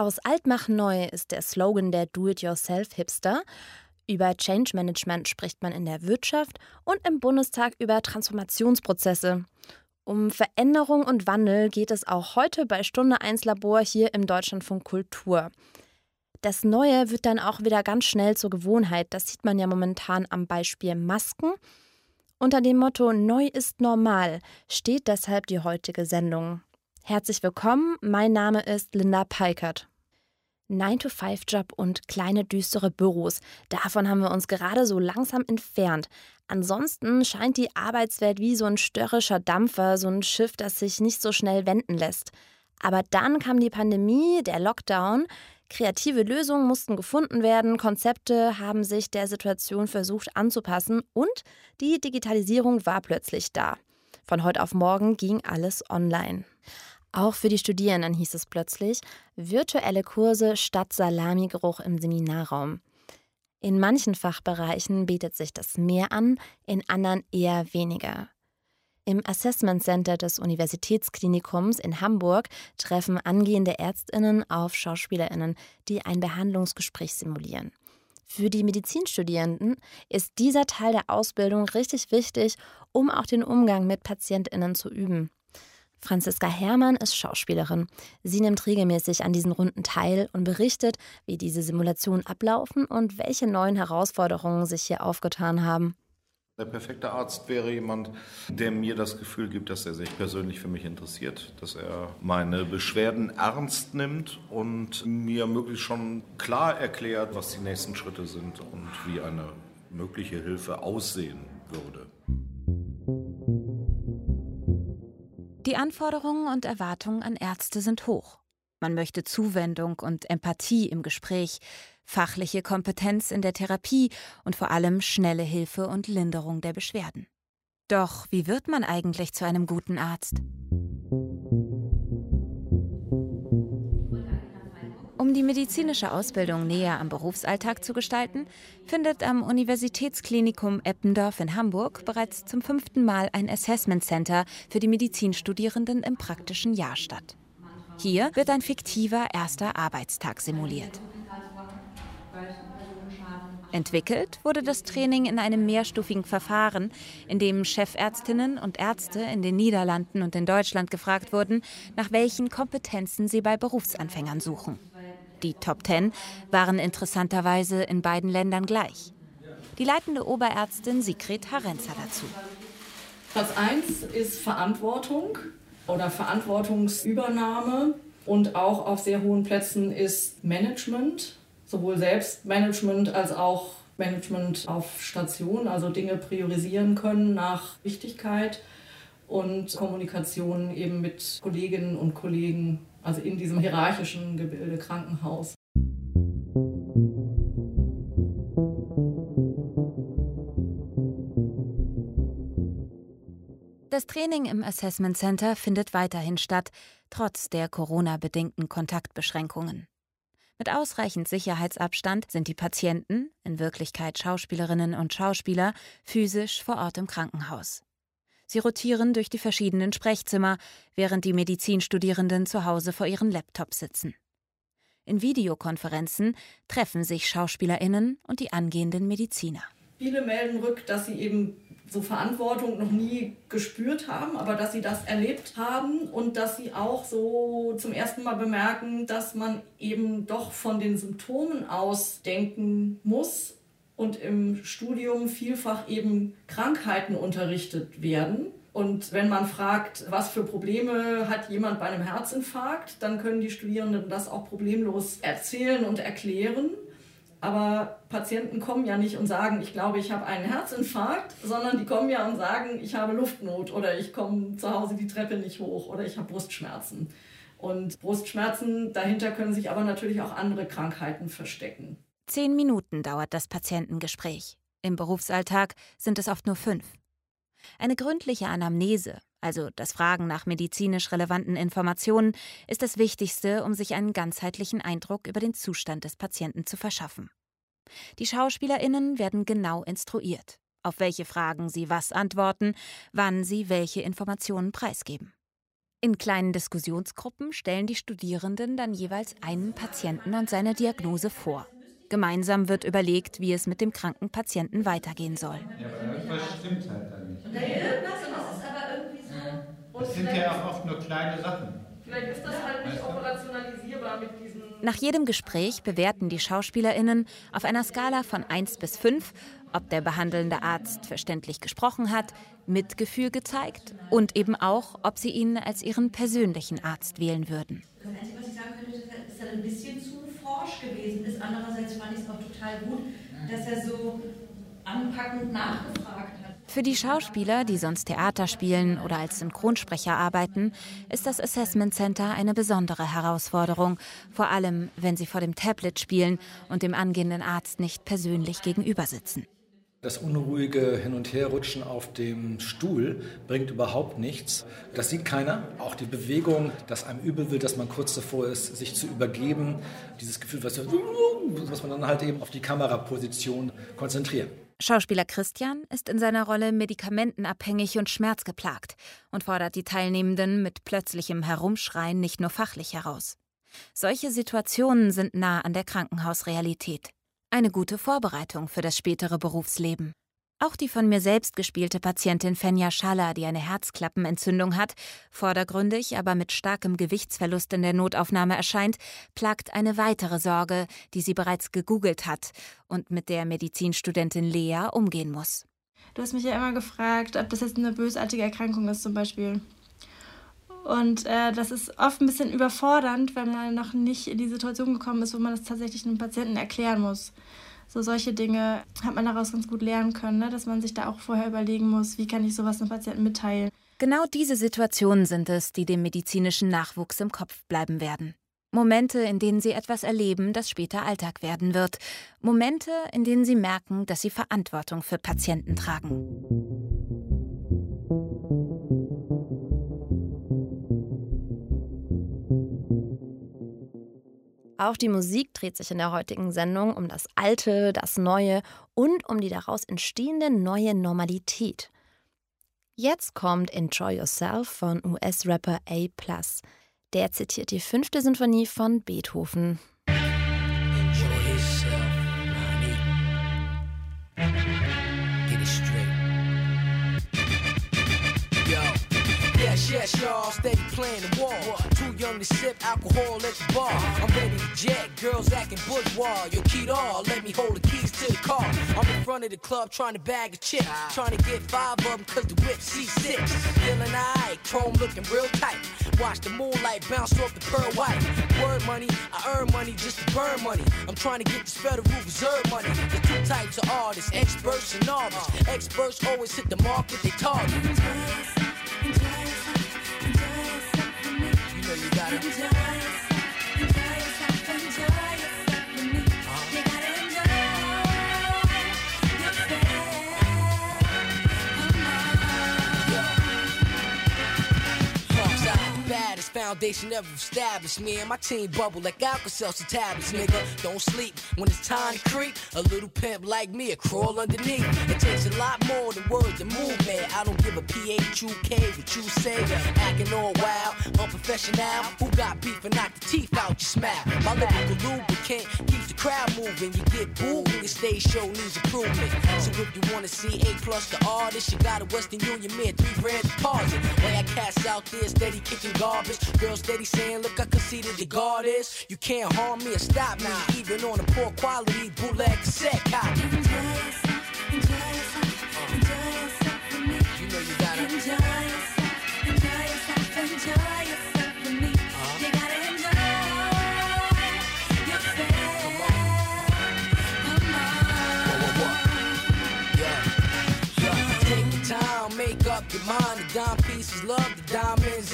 Aus alt mach neu ist der Slogan der Do-it-yourself-Hipster. Über Change Management spricht man in der Wirtschaft und im Bundestag über Transformationsprozesse. Um Veränderung und Wandel geht es auch heute bei Stunde 1 Labor hier im Deutschlandfunk Kultur. Das Neue wird dann auch wieder ganz schnell zur Gewohnheit. Das sieht man ja momentan am Beispiel Masken. Unter dem Motto Neu ist normal steht deshalb die heutige Sendung. Herzlich willkommen, mein Name ist Linda Peikert. 9-to-5-Job und kleine düstere Büros. Davon haben wir uns gerade so langsam entfernt. Ansonsten scheint die Arbeitswelt wie so ein störrischer Dampfer, so ein Schiff, das sich nicht so schnell wenden lässt. Aber dann kam die Pandemie, der Lockdown. Kreative Lösungen mussten gefunden werden, Konzepte haben sich der Situation versucht anzupassen und die Digitalisierung war plötzlich da. Von heute auf morgen ging alles online. Auch für die Studierenden hieß es plötzlich virtuelle Kurse statt Salamigeruch im Seminarraum. In manchen Fachbereichen bietet sich das mehr an, in anderen eher weniger. Im Assessment Center des Universitätsklinikums in Hamburg treffen angehende Ärztinnen auf Schauspielerinnen, die ein Behandlungsgespräch simulieren. Für die Medizinstudierenden ist dieser Teil der Ausbildung richtig wichtig, um auch den Umgang mit Patientinnen zu üben. Franziska Herrmann ist Schauspielerin. Sie nimmt regelmäßig an diesen Runden teil und berichtet, wie diese Simulationen ablaufen und welche neuen Herausforderungen sich hier aufgetan haben. Der perfekte Arzt wäre jemand, der mir das Gefühl gibt, dass er sich persönlich für mich interessiert, dass er meine Beschwerden ernst nimmt und mir möglichst schon klar erklärt, was die nächsten Schritte sind und wie eine mögliche Hilfe aussehen würde. Die Anforderungen und Erwartungen an Ärzte sind hoch. Man möchte Zuwendung und Empathie im Gespräch, fachliche Kompetenz in der Therapie und vor allem schnelle Hilfe und Linderung der Beschwerden. Doch wie wird man eigentlich zu einem guten Arzt? Die medizinische Ausbildung näher am Berufsalltag zu gestalten, findet am Universitätsklinikum Eppendorf in Hamburg bereits zum fünften Mal ein Assessment Center für die Medizinstudierenden im praktischen Jahr statt. Hier wird ein fiktiver erster Arbeitstag simuliert. Entwickelt wurde das Training in einem mehrstufigen Verfahren, in dem Chefärztinnen und Ärzte in den Niederlanden und in Deutschland gefragt wurden, nach welchen Kompetenzen sie bei Berufsanfängern suchen. Die Top Ten waren interessanterweise in beiden Ländern gleich. Die leitende Oberärztin Sigrid Harenza dazu. Platz 1 ist Verantwortung oder Verantwortungsübernahme und auch auf sehr hohen Plätzen ist Management, sowohl Selbstmanagement als auch Management auf Station, also Dinge priorisieren können nach Wichtigkeit und Kommunikation eben mit Kolleginnen und Kollegen also in diesem hierarchischen Gebilde Krankenhaus. Das Training im Assessment Center findet weiterhin statt, trotz der Corona-bedingten Kontaktbeschränkungen. Mit ausreichend Sicherheitsabstand sind die Patienten, in Wirklichkeit Schauspielerinnen und Schauspieler, physisch vor Ort im Krankenhaus. Sie rotieren durch die verschiedenen Sprechzimmer, während die Medizinstudierenden zu Hause vor ihren Laptops sitzen. In Videokonferenzen treffen sich Schauspielerinnen und die angehenden Mediziner. Viele melden rück, dass sie eben so Verantwortung noch nie gespürt haben, aber dass sie das erlebt haben und dass sie auch so zum ersten Mal bemerken, dass man eben doch von den Symptomen aus denken muss und im Studium vielfach eben Krankheiten unterrichtet werden. Und wenn man fragt, was für Probleme hat jemand bei einem Herzinfarkt, dann können die Studierenden das auch problemlos erzählen und erklären. Aber Patienten kommen ja nicht und sagen, ich glaube, ich habe einen Herzinfarkt, sondern die kommen ja und sagen, ich habe Luftnot oder ich komme zu Hause die Treppe nicht hoch oder ich habe Brustschmerzen. Und Brustschmerzen, dahinter können sich aber natürlich auch andere Krankheiten verstecken. Zehn Minuten dauert das Patientengespräch. Im Berufsalltag sind es oft nur fünf. Eine gründliche Anamnese, also das Fragen nach medizinisch relevanten Informationen, ist das Wichtigste, um sich einen ganzheitlichen Eindruck über den Zustand des Patienten zu verschaffen. Die Schauspielerinnen werden genau instruiert, auf welche Fragen sie was antworten, wann sie welche Informationen preisgeben. In kleinen Diskussionsgruppen stellen die Studierenden dann jeweils einen Patienten und seine Diagnose vor. Gemeinsam wird überlegt, wie es mit dem kranken Patienten weitergehen soll. Ja, aber irgendwas stimmt halt dann nicht. Da irgendwas und das ist aber irgendwie so. Das sind ja auch oft nur kleine Sachen. Vielleicht ist das halt nicht operationalisierbar mit diesen. Nach jedem Gespräch bewerten die SchauspielerInnen auf einer Skala von 1 bis 5, ob der behandelnde Arzt verständlich gesprochen hat, Mitgefühl gezeigt und eben auch, ob sie ihn als ihren persönlichen Arzt wählen würden. Das Einzige, was ich sagen könnte, ist, dass er ein bisschen gewesen ist. Andererseits fand ich es auch total gut, dass er so anpackend nachgefragt hat. Für die Schauspieler, die sonst Theater spielen oder als Synchronsprecher arbeiten, ist das Assessment Center eine besondere Herausforderung, vor allem wenn sie vor dem Tablet spielen und dem angehenden Arzt nicht persönlich gegenüber sitzen. Das unruhige Hin- und Herrutschen auf dem Stuhl bringt überhaupt nichts. Das sieht keiner. Auch die Bewegung, dass einem übel wird, dass man kurz davor ist, sich zu übergeben. Dieses Gefühl, was, was man dann halt eben auf die Kameraposition konzentrieren. Schauspieler Christian ist in seiner Rolle medikamentenabhängig und schmerzgeplagt und fordert die Teilnehmenden mit plötzlichem Herumschreien nicht nur fachlich heraus. Solche Situationen sind nah an der Krankenhausrealität. Eine gute Vorbereitung für das spätere Berufsleben. Auch die von mir selbst gespielte Patientin Fenja Schaller, die eine Herzklappenentzündung hat, vordergründig, aber mit starkem Gewichtsverlust in der Notaufnahme erscheint, plagt eine weitere Sorge, die sie bereits gegoogelt hat und mit der Medizinstudentin Lea umgehen muss. Du hast mich ja immer gefragt, ob das jetzt eine bösartige Erkrankung ist zum Beispiel. Und äh, das ist oft ein bisschen überfordernd, wenn man noch nicht in die Situation gekommen ist, wo man das tatsächlich einem Patienten erklären muss. So solche Dinge hat man daraus ganz gut lernen können, ne? dass man sich da auch vorher überlegen muss, wie kann ich sowas einem Patienten mitteilen. Genau diese Situationen sind es, die dem medizinischen Nachwuchs im Kopf bleiben werden. Momente, in denen sie etwas erleben, das später Alltag werden wird. Momente, in denen sie merken, dass sie Verantwortung für Patienten tragen. Auch die Musik dreht sich in der heutigen Sendung um das Alte, das Neue und um die daraus entstehende neue Normalität. Jetzt kommt Enjoy Yourself von US-Rapper A. Der zitiert die fünfte Sinfonie von Beethoven. Yes, y'all, steady playing the wall. Too young to sip alcohol at the bar. I'm ready to jet, girls acting bourgeois. Yo, all, let me hold the keys to the car. I'm in front of the club trying to bag a chick. Trying to get five of them cause the whip C6. Feeling alright, chrome looking real tight. Watch the moonlight bounce off the pearl white. Word money, I earn money just to burn money. I'm trying to get this Federal Reserve money. There's two types of artists, experts and novice. Experts always hit the market they target. apologize. Foundation ever established. Me and my team bubble like Alka-Seltzer tablets, nigga. Don't sleep when it's time to creep. A little pimp like me, a crawl underneath. It takes a lot more than words to move, man. I don't give a P-H-U-K what you say. Acting all wild, unprofessional. Who got beef and knock the teeth out your smile? My lyrical lubricant keeps the crowd moving. You get booed when your stage show needs improvement. So if you wanna see A plus the artist, you got a Western Union man, three grand deposit. Way I cast out there, steady kicking garbage. Girl steady saying, look, I conceded the guard is. You can't harm me or stop me, even on a poor quality bootleg cassette copy.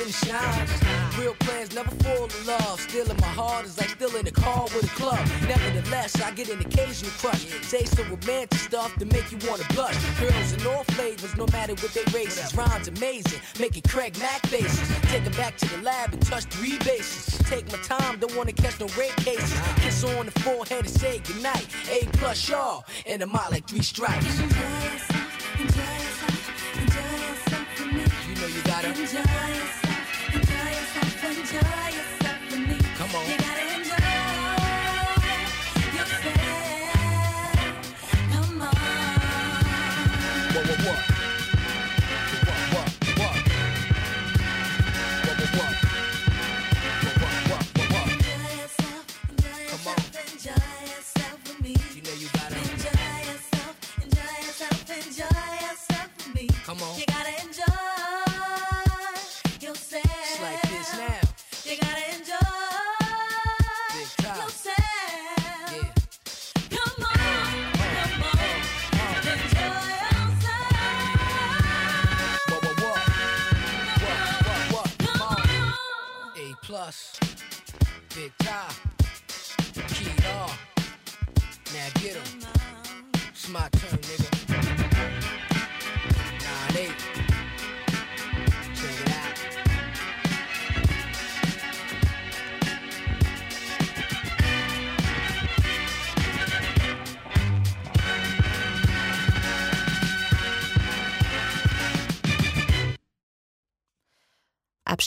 Diamonds and shines. Real plans never fall in love. Still in my heart is like still in the car with a club. Nevertheless, I get an occasional crush. Say some romantic stuff to make you wanna blush. Girls in all flavors, no matter what they races. Rhymes amazing, making Craig Mac faces. Take them back to the lab and touch three bases. Take my time, don't wanna catch no rape cases. Kiss on the forehead and say goodnight. A plus y'all, and I'm out like three strikes. Enjoy yourself, enjoy yourself, enjoy yourself with me. You know you gotta enjoy yourself,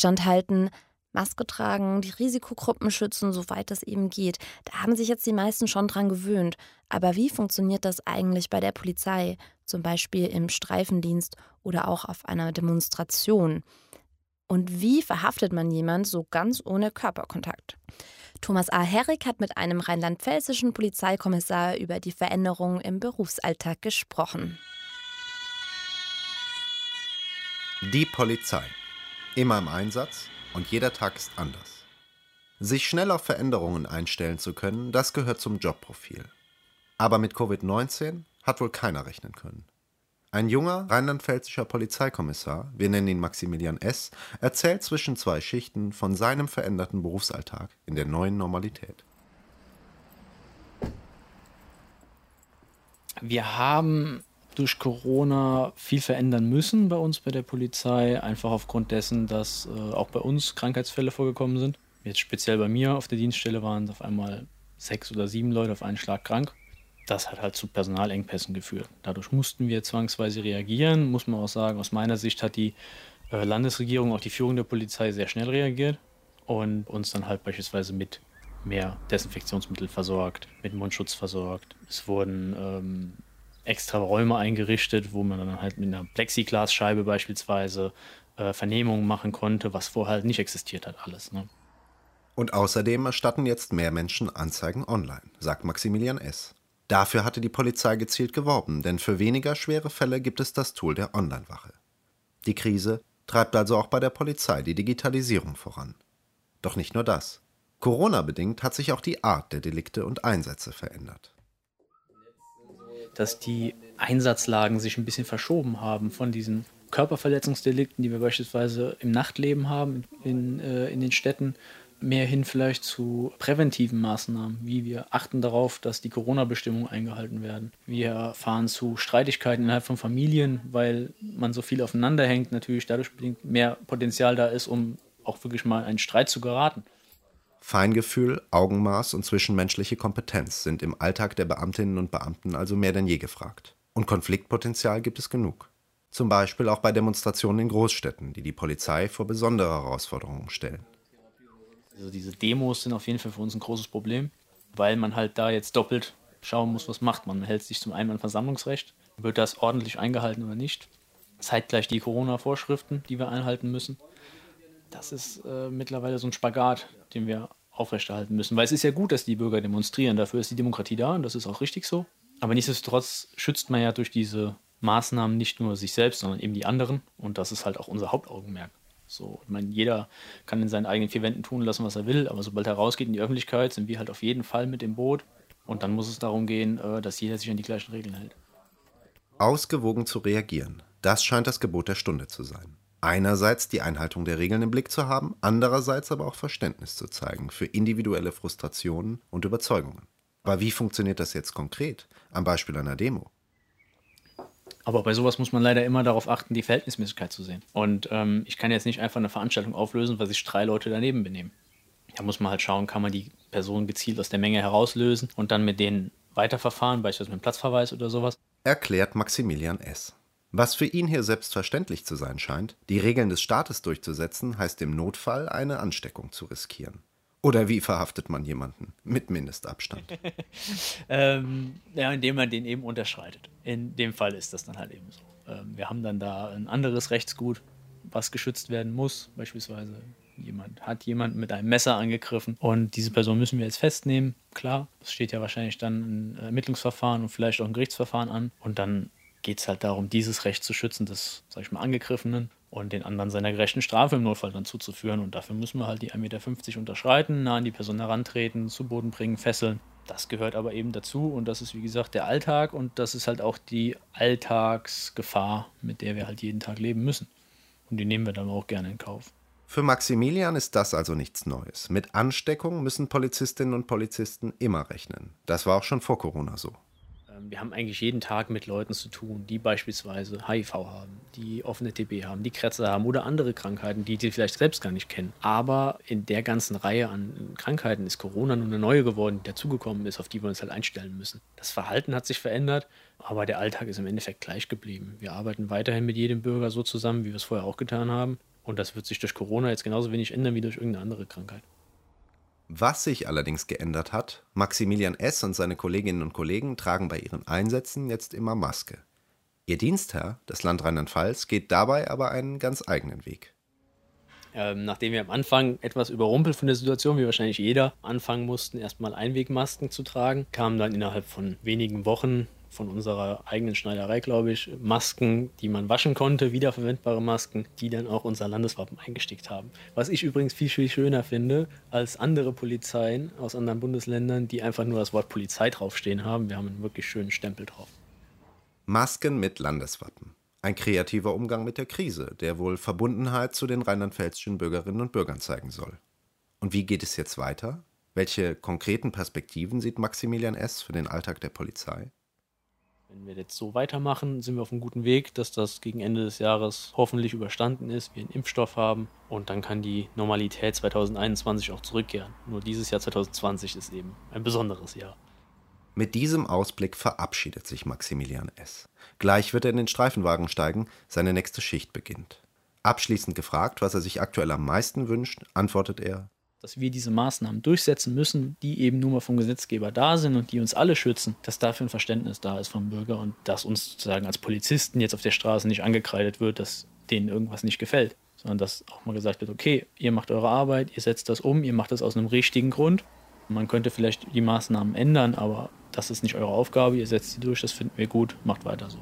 Abstand halten, Maske tragen, die Risikogruppen schützen, soweit es eben geht. Da haben sich jetzt die meisten schon dran gewöhnt. Aber wie funktioniert das eigentlich bei der Polizei, zum Beispiel im Streifendienst oder auch auf einer Demonstration? Und wie verhaftet man jemand so ganz ohne Körperkontakt? Thomas A. Herrick hat mit einem rheinland-pfälzischen Polizeikommissar über die Veränderungen im Berufsalltag gesprochen. Die Polizei. Immer im Einsatz und jeder Tag ist anders. Sich schnell auf Veränderungen einstellen zu können, das gehört zum Jobprofil. Aber mit Covid-19 hat wohl keiner rechnen können. Ein junger rheinland-pfälzischer Polizeikommissar, wir nennen ihn Maximilian S., erzählt zwischen zwei Schichten von seinem veränderten Berufsalltag in der neuen Normalität. Wir haben durch Corona viel verändern müssen bei uns bei der Polizei, einfach aufgrund dessen, dass äh, auch bei uns Krankheitsfälle vorgekommen sind. Jetzt speziell bei mir auf der Dienststelle waren es auf einmal sechs oder sieben Leute auf einen Schlag krank. Das hat halt zu Personalengpässen geführt. Dadurch mussten wir zwangsweise reagieren. Muss man auch sagen, aus meiner Sicht hat die äh, Landesregierung, auch die Führung der Polizei sehr schnell reagiert und uns dann halt beispielsweise mit mehr Desinfektionsmittel versorgt, mit Mundschutz versorgt. Es wurden ähm, extra Räume eingerichtet, wo man dann halt mit einer Plexiglasscheibe beispielsweise äh, Vernehmungen machen konnte, was vorher halt nicht existiert hat, alles. Ne? Und außerdem erstatten jetzt mehr Menschen Anzeigen online, sagt Maximilian S. Dafür hatte die Polizei gezielt geworben, denn für weniger schwere Fälle gibt es das Tool der Online-Wache. Die Krise treibt also auch bei der Polizei die Digitalisierung voran. Doch nicht nur das. Corona-bedingt hat sich auch die Art der Delikte und Einsätze verändert dass die Einsatzlagen sich ein bisschen verschoben haben von diesen Körperverletzungsdelikten, die wir beispielsweise im Nachtleben haben, in, äh, in den Städten, mehr hin vielleicht zu präventiven Maßnahmen, wie wir achten darauf, dass die Corona-Bestimmungen eingehalten werden. Wir fahren zu Streitigkeiten innerhalb von Familien, weil man so viel aufeinander hängt, natürlich dadurch bedingt mehr Potenzial da ist, um auch wirklich mal einen Streit zu geraten. Feingefühl, Augenmaß und zwischenmenschliche Kompetenz sind im Alltag der Beamtinnen und Beamten also mehr denn je gefragt. Und Konfliktpotenzial gibt es genug. Zum Beispiel auch bei Demonstrationen in Großstädten, die die Polizei vor besondere Herausforderungen stellen. Also diese Demos sind auf jeden Fall für uns ein großes Problem, weil man halt da jetzt doppelt schauen muss, was macht man. Man hält sich zum einen an Versammlungsrecht, wird das ordentlich eingehalten oder nicht. Zeitgleich die Corona-Vorschriften, die wir einhalten müssen. Das ist äh, mittlerweile so ein Spagat, den wir aufrechterhalten müssen. Weil es ist ja gut, dass die Bürger demonstrieren. Dafür ist die Demokratie da und das ist auch richtig so. Aber nichtsdestotrotz schützt man ja durch diese Maßnahmen nicht nur sich selbst, sondern eben die anderen. Und das ist halt auch unser Hauptaugenmerk. So, ich meine, jeder kann in seinen eigenen vier Wänden tun lassen, was er will, aber sobald er rausgeht in die Öffentlichkeit, sind wir halt auf jeden Fall mit im Boot. Und dann muss es darum gehen, äh, dass jeder sich an die gleichen Regeln hält. Ausgewogen zu reagieren, das scheint das Gebot der Stunde zu sein einerseits die Einhaltung der Regeln im Blick zu haben, andererseits aber auch Verständnis zu zeigen für individuelle Frustrationen und Überzeugungen. Aber wie funktioniert das jetzt konkret? Am Beispiel einer Demo. Aber bei sowas muss man leider immer darauf achten, die Verhältnismäßigkeit zu sehen. Und ähm, ich kann jetzt nicht einfach eine Veranstaltung auflösen, weil sich drei Leute daneben benehmen. Da muss man halt schauen, kann man die Person gezielt aus der Menge herauslösen und dann mit denen weiterverfahren, beispielsweise mit Platzverweis oder sowas. Erklärt Maximilian S. Was für ihn hier selbstverständlich zu sein scheint, die Regeln des Staates durchzusetzen, heißt im Notfall eine Ansteckung zu riskieren. Oder wie verhaftet man jemanden mit Mindestabstand? ähm, ja, indem man den eben unterschreitet. In dem Fall ist das dann halt eben so. Ähm, wir haben dann da ein anderes Rechtsgut, was geschützt werden muss. Beispielsweise jemand hat jemanden mit einem Messer angegriffen und diese Person müssen wir jetzt festnehmen. Klar, es steht ja wahrscheinlich dann ein Ermittlungsverfahren und vielleicht auch ein Gerichtsverfahren an. Und dann geht es halt darum, dieses Recht zu schützen des, sag ich mal, Angegriffenen und den anderen seiner gerechten Strafe im Notfall dann zuzuführen. Und dafür müssen wir halt die 1,50 Meter unterschreiten, nah an die Person herantreten, zu Boden bringen, fesseln. Das gehört aber eben dazu und das ist, wie gesagt, der Alltag und das ist halt auch die Alltagsgefahr, mit der wir halt jeden Tag leben müssen. Und die nehmen wir dann auch gerne in Kauf. Für Maximilian ist das also nichts Neues. Mit Ansteckung müssen Polizistinnen und Polizisten immer rechnen. Das war auch schon vor Corona so. Ähm, wir haben eigentlich jeden Tag mit Leuten zu tun, die beispielsweise HIV haben, die offene TB haben, die Krätze haben oder andere Krankheiten, die die vielleicht selbst gar nicht kennen. Aber in der ganzen Reihe an Krankheiten ist Corona nur eine neue geworden, die dazugekommen ist, auf die wir uns halt einstellen müssen. Das Verhalten hat sich verändert, aber der Alltag ist im Endeffekt gleich geblieben. Wir arbeiten weiterhin mit jedem Bürger so zusammen, wie wir es vorher auch getan haben. Und das wird sich durch Corona jetzt genauso wenig ändern wie durch irgendeine andere Krankheit. Was sich allerdings geändert hat, Maximilian S. und seine Kolleginnen und Kollegen tragen bei ihren Einsätzen jetzt immer Maske. Ihr Dienstherr, das Land Rheinland-Pfalz, geht dabei aber einen ganz eigenen Weg. Ähm, nachdem wir am Anfang etwas überrumpelt von der Situation, wie wahrscheinlich jeder, anfangen mussten, erstmal Einwegmasken zu tragen, kamen dann innerhalb von wenigen Wochen von unserer eigenen Schneiderei, glaube ich, Masken, die man waschen konnte, wiederverwendbare Masken, die dann auch unser Landeswappen eingestickt haben. Was ich übrigens viel, viel schöner finde als andere Polizeien aus anderen Bundesländern, die einfach nur das Wort Polizei draufstehen haben. Wir haben einen wirklich schönen Stempel drauf. Masken mit Landeswappen. Ein kreativer Umgang mit der Krise, der wohl Verbundenheit zu den rheinland-pfälzischen Bürgerinnen und Bürgern zeigen soll. Und wie geht es jetzt weiter? Welche konkreten Perspektiven sieht Maximilian S. für den Alltag der Polizei? Wenn wir jetzt so weitermachen, sind wir auf einem guten Weg, dass das gegen Ende des Jahres hoffentlich überstanden ist, wir einen Impfstoff haben und dann kann die Normalität 2021 auch zurückkehren. Nur dieses Jahr 2020 ist eben ein besonderes Jahr. Mit diesem Ausblick verabschiedet sich Maximilian S. Gleich wird er in den Streifenwagen steigen, seine nächste Schicht beginnt. Abschließend gefragt, was er sich aktuell am meisten wünscht, antwortet er dass wir diese Maßnahmen durchsetzen müssen, die eben nur mal vom Gesetzgeber da sind und die uns alle schützen, dass dafür ein Verständnis da ist vom Bürger und dass uns sozusagen als Polizisten jetzt auf der Straße nicht angekreidet wird, dass denen irgendwas nicht gefällt, sondern dass auch mal gesagt wird, okay, ihr macht eure Arbeit, ihr setzt das um, ihr macht das aus einem richtigen Grund. Man könnte vielleicht die Maßnahmen ändern, aber das ist nicht eure Aufgabe, ihr setzt sie durch, das finden wir gut, macht weiter so.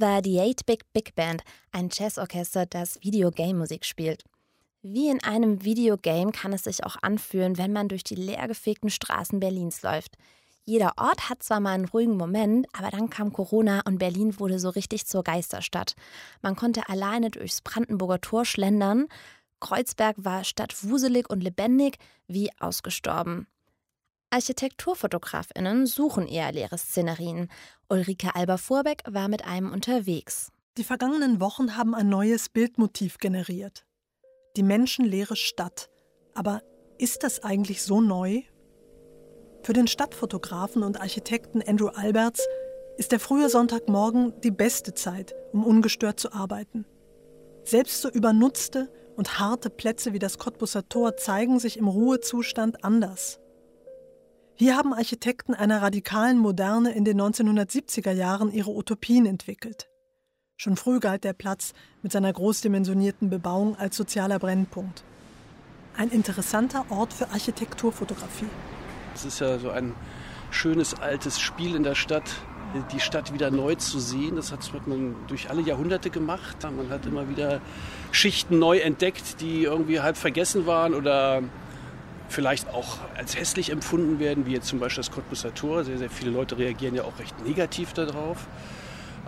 Das war die 8-Big Big Band, ein Jazzorchester, das Videogame-Musik spielt. Wie in einem Videogame kann es sich auch anfühlen, wenn man durch die leergefegten Straßen Berlins läuft. Jeder Ort hat zwar mal einen ruhigen Moment, aber dann kam Corona und Berlin wurde so richtig zur Geisterstadt. Man konnte alleine durchs Brandenburger Tor schlendern. Kreuzberg war statt wuselig und lebendig wie ausgestorben. ArchitekturfotografInnen suchen eher leere Szenerien. Ulrike Alber-Vorbeck war mit einem unterwegs. Die vergangenen Wochen haben ein neues Bildmotiv generiert. Die menschenleere Stadt. Aber ist das eigentlich so neu? Für den Stadtfotografen und Architekten Andrew Alberts ist der frühe Sonntagmorgen die beste Zeit, um ungestört zu arbeiten. Selbst so übernutzte und harte Plätze wie das Cottbusser Tor zeigen sich im Ruhezustand anders. Hier haben Architekten einer radikalen Moderne in den 1970er Jahren ihre Utopien entwickelt. Schon früh galt der Platz mit seiner großdimensionierten Bebauung als sozialer Brennpunkt. Ein interessanter Ort für Architekturfotografie. Es ist ja so ein schönes altes Spiel in der Stadt, die Stadt wieder neu zu sehen. Das hat man durch alle Jahrhunderte gemacht. Man hat immer wieder Schichten neu entdeckt, die irgendwie halb vergessen waren oder vielleicht auch als hässlich empfunden werden, wie jetzt zum Beispiel das Cottbusser Tor. Sehr, sehr viele Leute reagieren ja auch recht negativ darauf.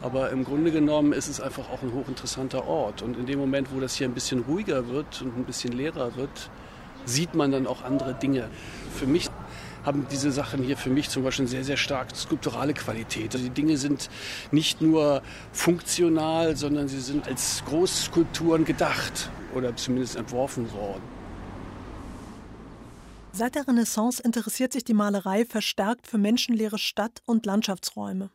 Aber im Grunde genommen ist es einfach auch ein hochinteressanter Ort. Und in dem Moment, wo das hier ein bisschen ruhiger wird und ein bisschen leerer wird, sieht man dann auch andere Dinge. Für mich haben diese Sachen hier für mich zum Beispiel sehr, sehr stark skulpturale Qualität. Also die Dinge sind nicht nur funktional, sondern sie sind als Großskulpturen gedacht oder zumindest entworfen worden. Seit der Renaissance interessiert sich die Malerei verstärkt für menschenleere Stadt- und Landschaftsräume.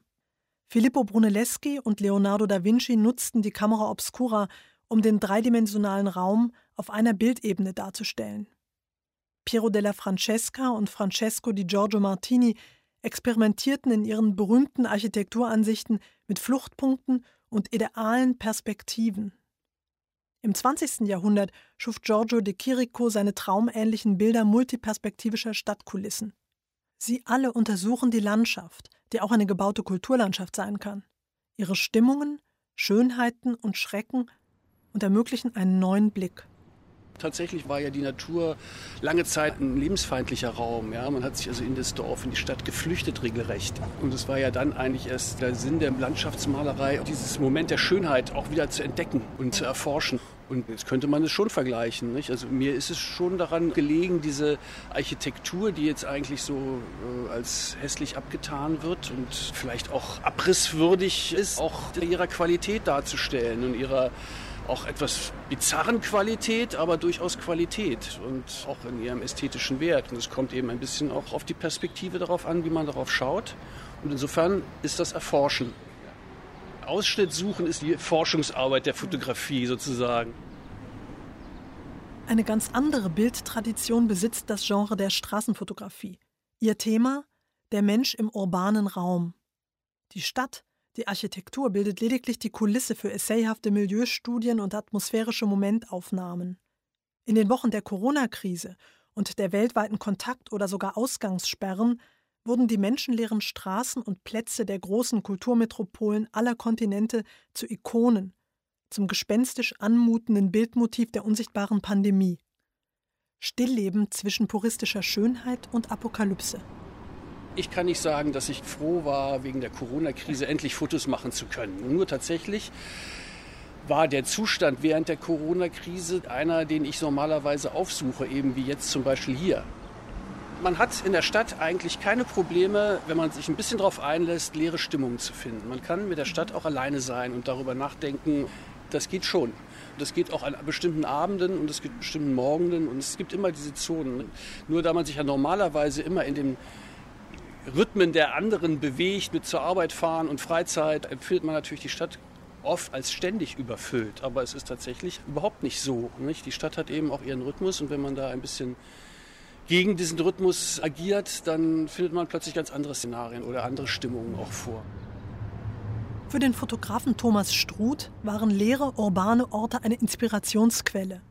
Filippo Brunelleschi und Leonardo da Vinci nutzten die Camera Obscura, um den dreidimensionalen Raum auf einer Bildebene darzustellen. Piero della Francesca und Francesco di Giorgio Martini experimentierten in ihren berühmten Architekturansichten mit Fluchtpunkten und idealen Perspektiven. Im 20. Jahrhundert schuf Giorgio de Chirico seine traumähnlichen Bilder multiperspektivischer Stadtkulissen. Sie alle untersuchen die Landschaft, die auch eine gebaute Kulturlandschaft sein kann, ihre Stimmungen, Schönheiten und Schrecken und ermöglichen einen neuen Blick. Tatsächlich war ja die Natur lange Zeit ein lebensfeindlicher Raum. Ja? Man hat sich also in das Dorf, in die Stadt geflüchtet regelrecht. Und es war ja dann eigentlich erst der Sinn der Landschaftsmalerei, dieses Moment der Schönheit auch wieder zu entdecken und zu erforschen. Und jetzt könnte man es schon vergleichen. Nicht? Also mir ist es schon daran gelegen, diese Architektur, die jetzt eigentlich so äh, als hässlich abgetan wird und vielleicht auch abrisswürdig ist, auch ihrer Qualität darzustellen und ihrer auch etwas bizarren Qualität, aber durchaus Qualität und auch in ihrem ästhetischen Wert. Und es kommt eben ein bisschen auch auf die Perspektive darauf an, wie man darauf schaut. Und insofern ist das Erforschen. Ausschnitt suchen ist die Forschungsarbeit der Fotografie sozusagen. Eine ganz andere Bildtradition besitzt das Genre der Straßenfotografie. Ihr Thema der Mensch im urbanen Raum. Die Stadt die Architektur bildet lediglich die Kulisse für essayhafte Milieustudien und atmosphärische Momentaufnahmen. In den Wochen der Corona-Krise und der weltweiten Kontakt- oder sogar Ausgangssperren wurden die menschenleeren Straßen und Plätze der großen Kulturmetropolen aller Kontinente zu Ikonen, zum gespenstisch anmutenden Bildmotiv der unsichtbaren Pandemie. Stillleben zwischen puristischer Schönheit und Apokalypse. Ich kann nicht sagen, dass ich froh war, wegen der Corona-Krise endlich Fotos machen zu können. Nur tatsächlich war der Zustand während der Corona-Krise einer, den ich normalerweise aufsuche, eben wie jetzt zum Beispiel hier. Man hat in der Stadt eigentlich keine Probleme, wenn man sich ein bisschen darauf einlässt, leere Stimmungen zu finden. Man kann mit der Stadt auch alleine sein und darüber nachdenken, das geht schon. Das geht auch an bestimmten Abenden und es gibt bestimmten Morgenden und es gibt immer diese Zonen. Nur da man sich ja normalerweise immer in dem Rhythmen der anderen bewegt, mit zur Arbeit fahren und Freizeit, empfindet man natürlich die Stadt oft als ständig überfüllt. Aber es ist tatsächlich überhaupt nicht so. Nicht? Die Stadt hat eben auch ihren Rhythmus und wenn man da ein bisschen gegen diesen Rhythmus agiert, dann findet man plötzlich ganz andere Szenarien oder andere Stimmungen auch vor. Für den Fotografen Thomas Struth waren leere urbane Orte eine Inspirationsquelle.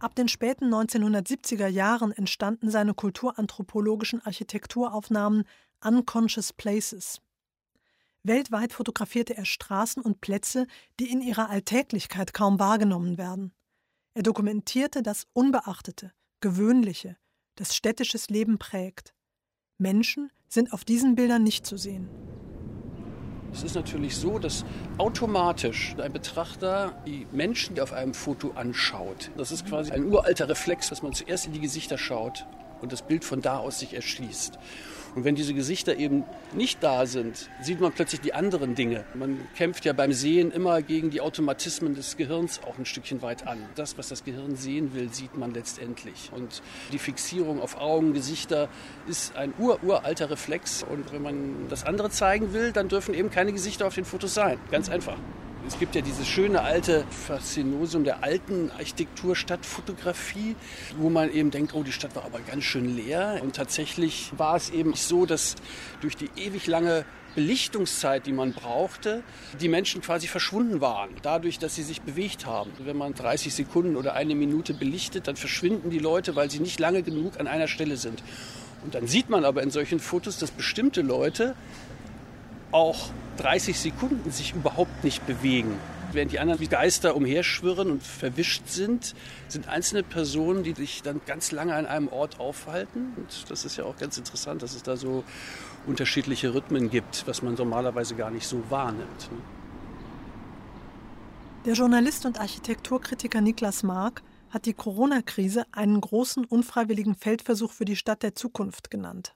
Ab den späten 1970er Jahren entstanden seine kulturanthropologischen Architekturaufnahmen Unconscious Places. Weltweit fotografierte er Straßen und Plätze, die in ihrer Alltäglichkeit kaum wahrgenommen werden. Er dokumentierte das Unbeachtete, Gewöhnliche, das städtisches Leben prägt. Menschen sind auf diesen Bildern nicht zu sehen. Es ist natürlich so, dass automatisch ein Betrachter die Menschen auf einem Foto anschaut. Das ist quasi ein uralter Reflex, dass man zuerst in die Gesichter schaut und das Bild von da aus sich erschließt. Und wenn diese Gesichter eben nicht da sind, sieht man plötzlich die anderen Dinge. Man kämpft ja beim Sehen immer gegen die Automatismen des Gehirns auch ein Stückchen weit an. Das, was das Gehirn sehen will, sieht man letztendlich. Und die Fixierung auf Augen, Gesichter ist ein uralter Reflex. Und wenn man das andere zeigen will, dann dürfen eben keine Gesichter auf den Fotos sein. Ganz einfach. Es gibt ja dieses schöne alte Faszinosum der alten Architektur Stadtfotografie, wo man eben denkt, oh, die Stadt war aber ganz schön leer. Und tatsächlich war es eben so, dass durch die ewig lange Belichtungszeit, die man brauchte, die Menschen quasi verschwunden waren, dadurch, dass sie sich bewegt haben. Wenn man 30 Sekunden oder eine Minute belichtet, dann verschwinden die Leute, weil sie nicht lange genug an einer Stelle sind. Und dann sieht man aber in solchen Fotos, dass bestimmte Leute auch 30 Sekunden sich überhaupt nicht bewegen. Während die anderen wie Geister umherschwirren und verwischt sind, sind einzelne Personen, die sich dann ganz lange an einem Ort aufhalten. Und das ist ja auch ganz interessant, dass es da so unterschiedliche Rhythmen gibt, was man normalerweise gar nicht so wahrnimmt. Ne? Der Journalist und Architekturkritiker Niklas Mark hat die Corona-Krise einen großen unfreiwilligen Feldversuch für die Stadt der Zukunft genannt.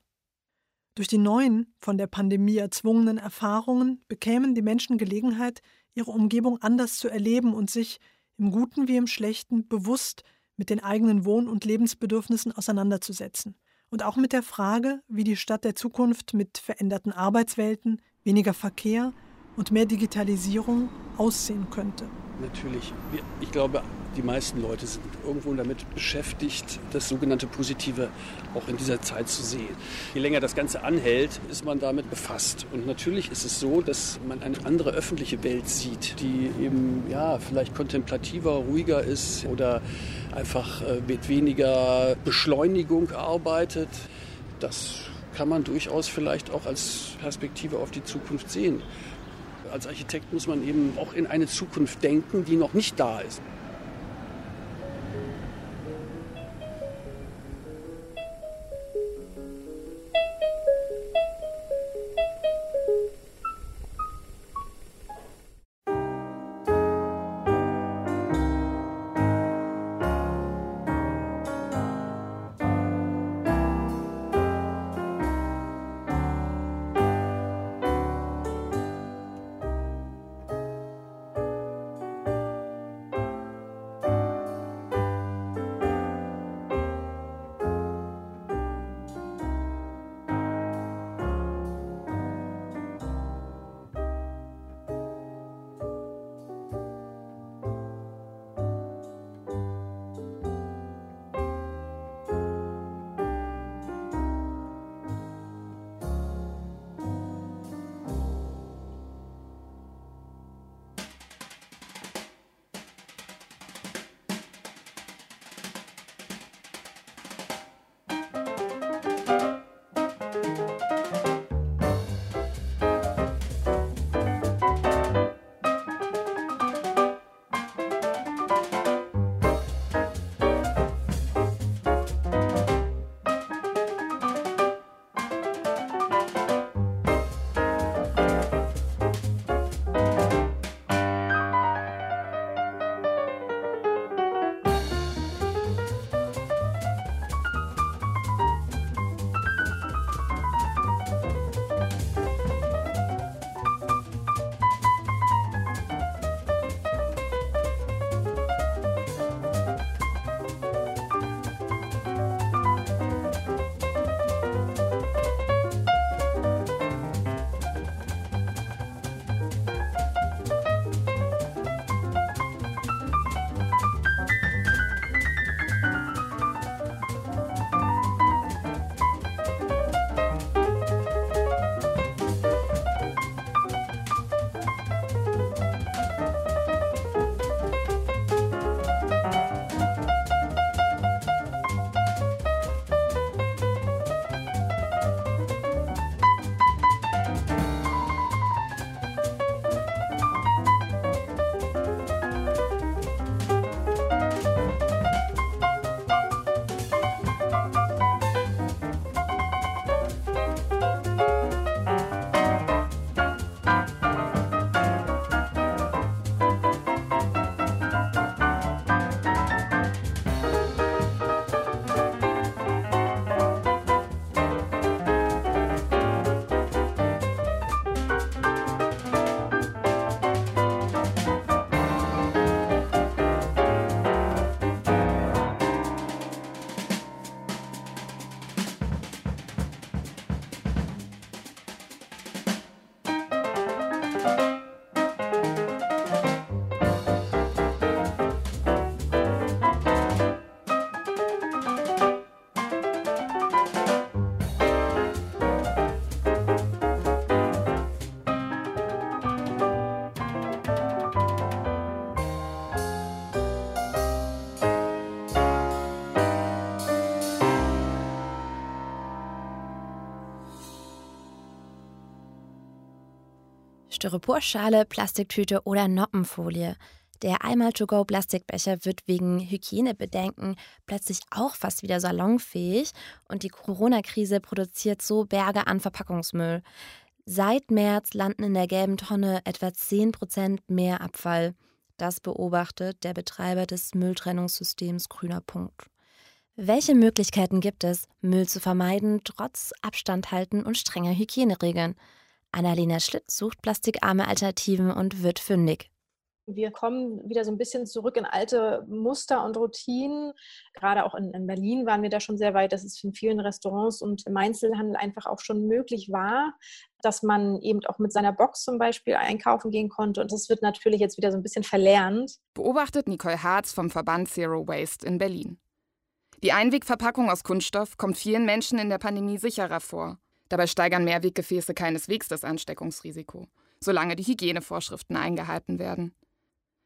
Durch die neuen, von der Pandemie erzwungenen Erfahrungen bekämen die Menschen Gelegenheit, ihre Umgebung anders zu erleben und sich, im Guten wie im Schlechten, bewusst mit den eigenen Wohn- und Lebensbedürfnissen auseinanderzusetzen. Und auch mit der Frage, wie die Stadt der Zukunft mit veränderten Arbeitswelten, weniger Verkehr und mehr Digitalisierung aussehen könnte. Natürlich. Ich glaube, die meisten Leute sind irgendwo damit beschäftigt, das sogenannte Positive auch in dieser Zeit zu sehen. Je länger das Ganze anhält, ist man damit befasst. Und natürlich ist es so, dass man eine andere öffentliche Welt sieht, die eben ja vielleicht kontemplativer, ruhiger ist oder einfach äh, mit weniger Beschleunigung arbeitet. Das kann man durchaus vielleicht auch als Perspektive auf die Zukunft sehen. Als Architekt muss man eben auch in eine Zukunft denken, die noch nicht da ist. Styroporschale, Plastiktüte oder Noppenfolie. Der Einmal-to-go-Plastikbecher wird wegen Hygienebedenken plötzlich auch fast wieder salonfähig und die Corona-Krise produziert so Berge an Verpackungsmüll. Seit März landen in der gelben Tonne etwa 10% mehr Abfall. Das beobachtet der Betreiber des Mülltrennungssystems Grüner Punkt. Welche Möglichkeiten gibt es, Müll zu vermeiden, trotz Abstand halten und strenger Hygieneregeln? Annalena Schlitt sucht plastikarme Alternativen und wird fündig. Wir kommen wieder so ein bisschen zurück in alte Muster und Routinen. Gerade auch in, in, Berlin waren wir da schon sehr weit, dass es in vielen Restaurants und im Einzelhandel einfach auch schon möglich war, dass man eben auch mit seiner Box zum Beispiel einkaufen gehen konnte. Und das wird natürlich jetzt wieder so ein bisschen verlernt. Beobachtet Nicole Harz vom Verband Zero Waste in Berlin. Die Einwegverpackung aus Kunststoff kommt vielen Menschen in der Pandemie sicherer vor. Dabei steigern Mehrweggefäße keineswegs das Ansteckungsrisiko, solange die Hygienevorschriften eingehalten werden.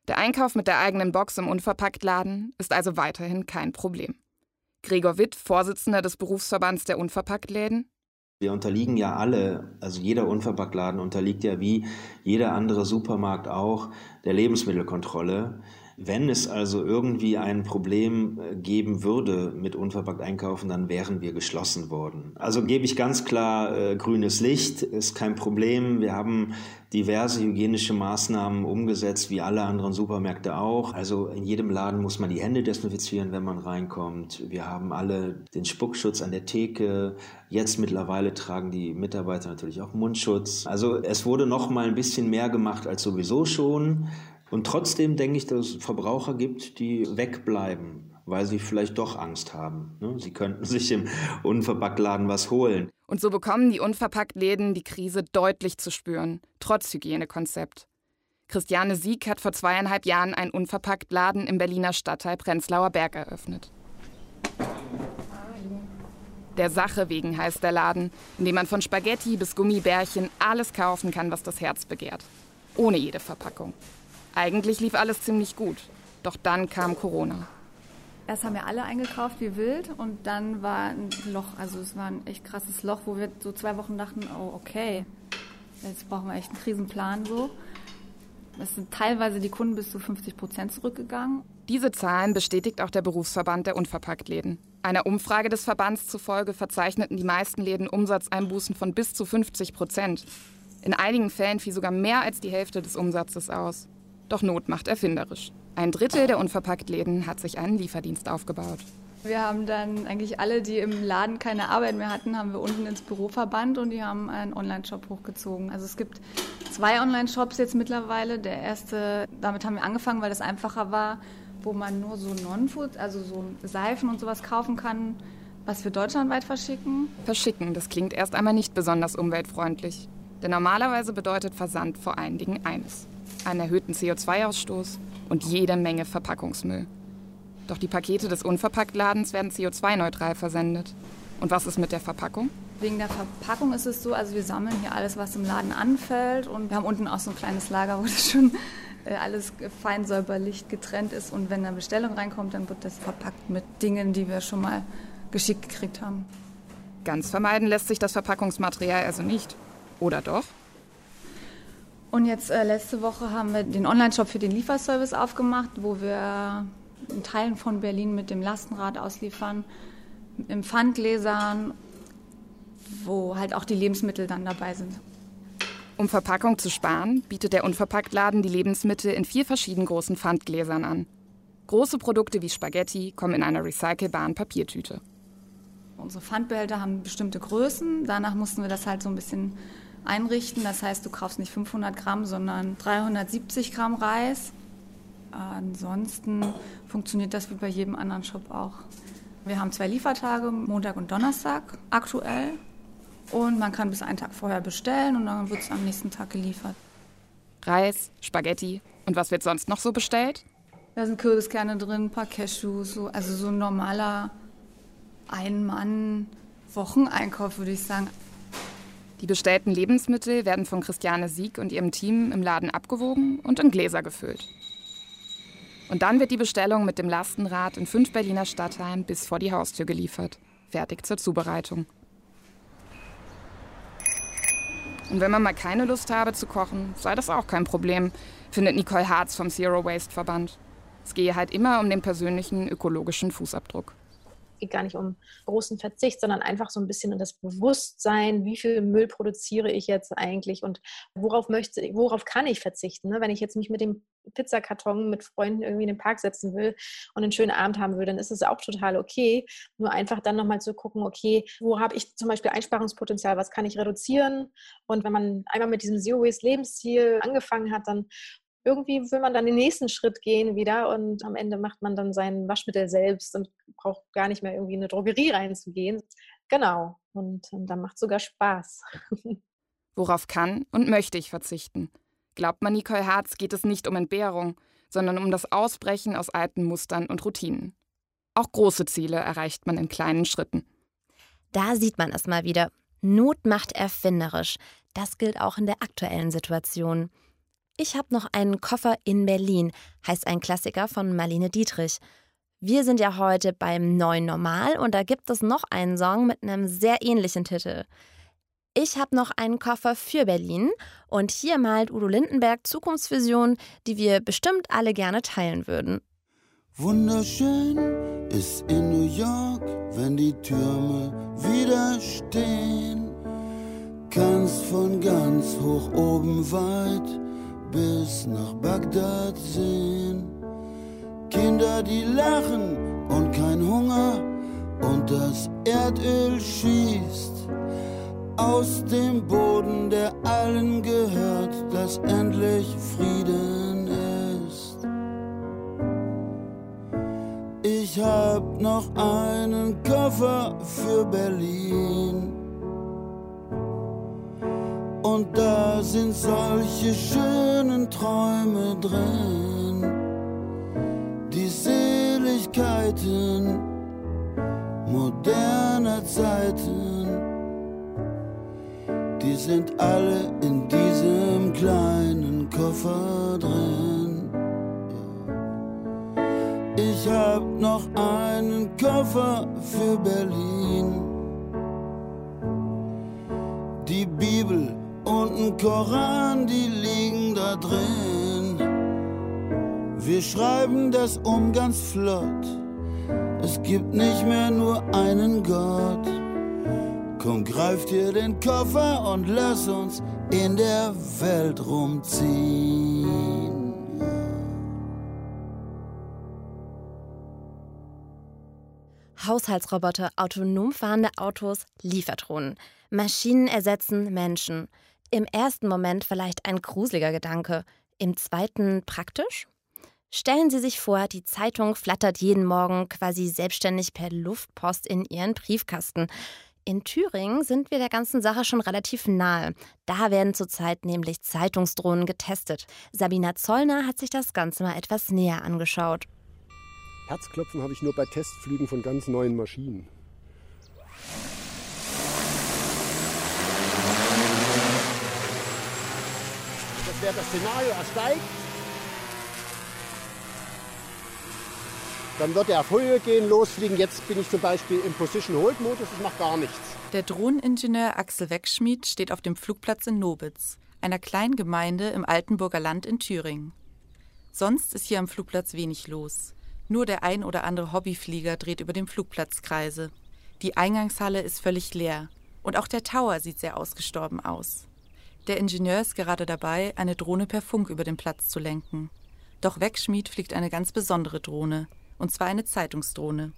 Der Einkauf mit der eigenen Box im Unverpacktladen ist also weiterhin kein Problem. Gregor Witt, Vorsitzender des Berufsverbands der Unverpacktläden. Wir unterliegen ja alle, also jeder Unverpacktladen unterliegt ja wie jeder andere Supermarkt auch der Lebensmittelkontrolle. Wenn es also irgendwie ein Problem äh, geben würde mit unverpackt einkaufen, dann wären wir geschlossen worden. Also gebe ich ganz klar äh, grünes Licht, ist kein Problem. Wir haben diverse hygienische Maßnahmen umgesetzt, wie alle anderen Supermärkte auch. Also in jedem Laden muss man die Hände desinfizieren, wenn man reinkommt. Wir haben alle den Spuckschutz an der Theke. Jetzt mittlerweile tragen die Mitarbeiter natürlich auch Mundschutz. Also es wurde noch mal ein bisschen mehr gemacht als sowieso schon. Und trotzdem denke ich, dass es Verbraucher gibt, die wegbleiben, weil sie vielleicht doch Angst haben. Ne? Sie könnten sich im Unverpacktladen was holen. Und so bekommen die Unverpacktläden die Krise deutlich zu spüren, trotz Hygienekonzept. Christiane Sieg hat vor zweieinhalb Jahren einen Unverpacktladen im Berliner Stadtteil Prenzlauer Berg eröffnet. Der Sache wegen heißt der Laden, in dem man von Spaghetti bis Gummibärchen alles kaufen kann, was das Herz begehrt. Ohne jede Verpackung. Eigentlich lief alles ziemlich gut. Doch dann kam Corona. Erst haben wir alle eingekauft wie wild und dann war ein Loch, also es war ein echt krasses Loch, wo wir so zwei Wochen dachten, oh okay, jetzt brauchen wir echt einen Krisenplan so. Es sind teilweise die Kunden bis zu 50 Prozent zurückgegangen. Diese Zahlen bestätigt auch der Berufsverband der Unverpacktläden. Einer Umfrage des Verbands zufolge verzeichneten die meisten Läden Umsatzeinbußen von bis zu 50 Prozent. In einigen Fällen fiel sogar mehr als die Hälfte des Umsatzes aus. Doch Not macht erfinderisch. Ein Drittel der Unverpacktläden hat sich einen Lieferdienst aufgebaut. Wir haben dann eigentlich alle, die im Laden keine Arbeit mehr hatten, haben wir unten ins Büro verbannt und die haben einen Online-Shop hochgezogen. Also es gibt zwei Online-Shops jetzt mittlerweile. Der erste, damit haben wir angefangen, weil das einfacher war, wo man nur so Non-Food, also so Seifen und sowas kaufen kann, was wir deutschlandweit verschicken. Verschicken, das klingt erst einmal nicht besonders umweltfreundlich. Denn normalerweise bedeutet Versand vor allen Dingen eines einen erhöhten CO2-Ausstoß und jede Menge Verpackungsmüll. Doch die Pakete des Unverpacktladens werden CO2-neutral versendet. Und was ist mit der Verpackung? Wegen der Verpackung ist es so, also wir sammeln hier alles, was im Laden anfällt und wir haben unten auch so ein kleines Lager, wo das schon äh, alles fein säuberlich getrennt ist und wenn eine Bestellung reinkommt, dann wird das verpackt mit Dingen, die wir schon mal geschickt gekriegt haben. Ganz vermeiden lässt sich das Verpackungsmaterial also nicht. Oder doch? Und jetzt äh, letzte Woche haben wir den Online-Shop für den Lieferservice aufgemacht, wo wir in Teilen von Berlin mit dem Lastenrad ausliefern, im Pfandgläsern, wo halt auch die Lebensmittel dann dabei sind. Um Verpackung zu sparen, bietet der Unverpacktladen die Lebensmittel in vier verschiedenen großen Pfandgläsern an. Große Produkte wie Spaghetti kommen in einer recycelbaren Papiertüte. Unsere Pfandbehälter haben bestimmte Größen. Danach mussten wir das halt so ein bisschen einrichten. Das heißt, du kaufst nicht 500 Gramm, sondern 370 Gramm Reis. Ansonsten funktioniert das wie bei jedem anderen Shop auch. Wir haben zwei Liefertage, Montag und Donnerstag aktuell. Und man kann bis einen Tag vorher bestellen und dann wird es am nächsten Tag geliefert. Reis, Spaghetti und was wird sonst noch so bestellt? Da sind Kürbiskerne drin, ein paar Cashews, so, also so ein normaler Ein-Mann-Wocheneinkauf, würde ich sagen. Die bestellten Lebensmittel werden von Christiane Sieg und ihrem Team im Laden abgewogen und in Gläser gefüllt. Und dann wird die Bestellung mit dem Lastenrad in fünf Berliner Stadtteilen bis vor die Haustür geliefert. Fertig zur Zubereitung. Und wenn man mal keine Lust habe zu kochen, sei das auch kein Problem, findet Nicole Harz vom Zero Waste Verband. Es gehe halt immer um den persönlichen ökologischen Fußabdruck geht gar nicht um großen Verzicht, sondern einfach so ein bisschen in das Bewusstsein, wie viel Müll produziere ich jetzt eigentlich und worauf möchte, worauf kann ich verzichten. Ne? Wenn ich jetzt mich mit dem Pizzakarton mit Freunden irgendwie in den Park setzen will und einen schönen Abend haben will, dann ist es auch total okay. Nur einfach dann nochmal zu gucken, okay, wo habe ich zum Beispiel Einsparungspotenzial, was kann ich reduzieren? Und wenn man einmal mit diesem Zero Waste Lebensziel angefangen hat, dann irgendwie will man dann den nächsten Schritt gehen wieder und am Ende macht man dann sein Waschmittel selbst und braucht gar nicht mehr irgendwie in eine Drogerie reinzugehen. Genau. Und, und dann macht es sogar Spaß. Worauf kann und möchte ich verzichten? Glaubt man Nicole Harz, geht es nicht um Entbehrung, sondern um das Ausbrechen aus alten Mustern und Routinen. Auch große Ziele erreicht man in kleinen Schritten. Da sieht man es mal wieder. Not macht erfinderisch. Das gilt auch in der aktuellen Situation. Ich habe noch einen Koffer in Berlin, heißt ein Klassiker von Marlene Dietrich. Wir sind ja heute beim neuen Normal und da gibt es noch einen Song mit einem sehr ähnlichen Titel. Ich habe noch einen Koffer für Berlin und hier malt Udo Lindenberg Zukunftsvisionen, die wir bestimmt alle gerne teilen würden. Wunderschön ist in New York, wenn die Türme wieder stehen. Kannst von ganz hoch oben weit bis nach Bagdad sehen. Kinder, die lachen und kein Hunger und das Erdöl schießt aus dem Boden, der allen gehört, dass endlich Frieden ist. Ich hab noch einen Koffer für Berlin und da sind solche schönen Träume drin. Die Seligkeiten moderner Zeiten, die sind alle in diesem kleinen Koffer drin. Ich hab noch einen Koffer für Berlin. Koran, die liegen da drin. Wir schreiben das um ganz flott. Es gibt nicht mehr nur einen Gott. Komm, greif dir den Koffer und lass uns in der Welt rumziehen. Haushaltsroboter, autonom fahrende Autos, Liefertronen. Maschinen ersetzen Menschen. Im ersten Moment vielleicht ein gruseliger Gedanke, im zweiten praktisch? Stellen Sie sich vor, die Zeitung flattert jeden Morgen quasi selbstständig per Luftpost in Ihren Briefkasten. In Thüringen sind wir der ganzen Sache schon relativ nahe. Da werden zurzeit nämlich Zeitungsdrohnen getestet. Sabina Zollner hat sich das Ganze mal etwas näher angeschaut. Herzklopfen habe ich nur bei Testflügen von ganz neuen Maschinen. Wer das Szenario ersteigt, dann wird er auf Höhe gehen, losfliegen. Jetzt bin ich zum Beispiel im Position Hold Modus, das macht gar nichts. Der Drohneningenieur Axel Wegschmied steht auf dem Flugplatz in Nobitz, einer kleinen Gemeinde im Altenburger Land in Thüringen. Sonst ist hier am Flugplatz wenig los. Nur der ein oder andere Hobbyflieger dreht über dem Flugplatz Kreise. Die Eingangshalle ist völlig leer und auch der Tower sieht sehr ausgestorben aus. Der Ingenieur ist gerade dabei, eine Drohne per Funk über den Platz zu lenken. Doch Wegschmied fliegt eine ganz besondere Drohne, und zwar eine Zeitungsdrohne.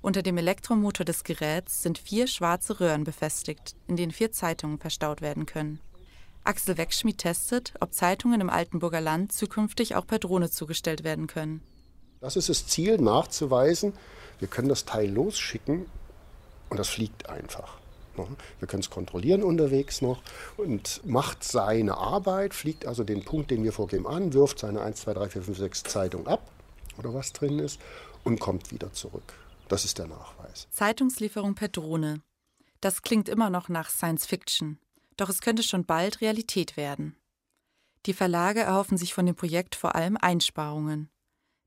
Unter dem Elektromotor des Geräts sind vier schwarze Röhren befestigt, in denen vier Zeitungen verstaut werden können. Axel Wegschmied testet, ob Zeitungen im Altenburger Land zukünftig auch per Drohne zugestellt werden können. Das ist das Ziel, nachzuweisen, wir können das Teil losschicken und das fliegt einfach. Wir können es kontrollieren unterwegs noch und macht seine Arbeit, fliegt also den Punkt, den wir vorgeben, an, wirft seine 1, 2, 3, 4, 5, 6 Zeitung ab oder was drin ist und kommt wieder zurück. Das ist der Nachweis. Zeitungslieferung per Drohne. Das klingt immer noch nach Science Fiction, doch es könnte schon bald Realität werden. Die Verlage erhoffen sich von dem Projekt vor allem Einsparungen.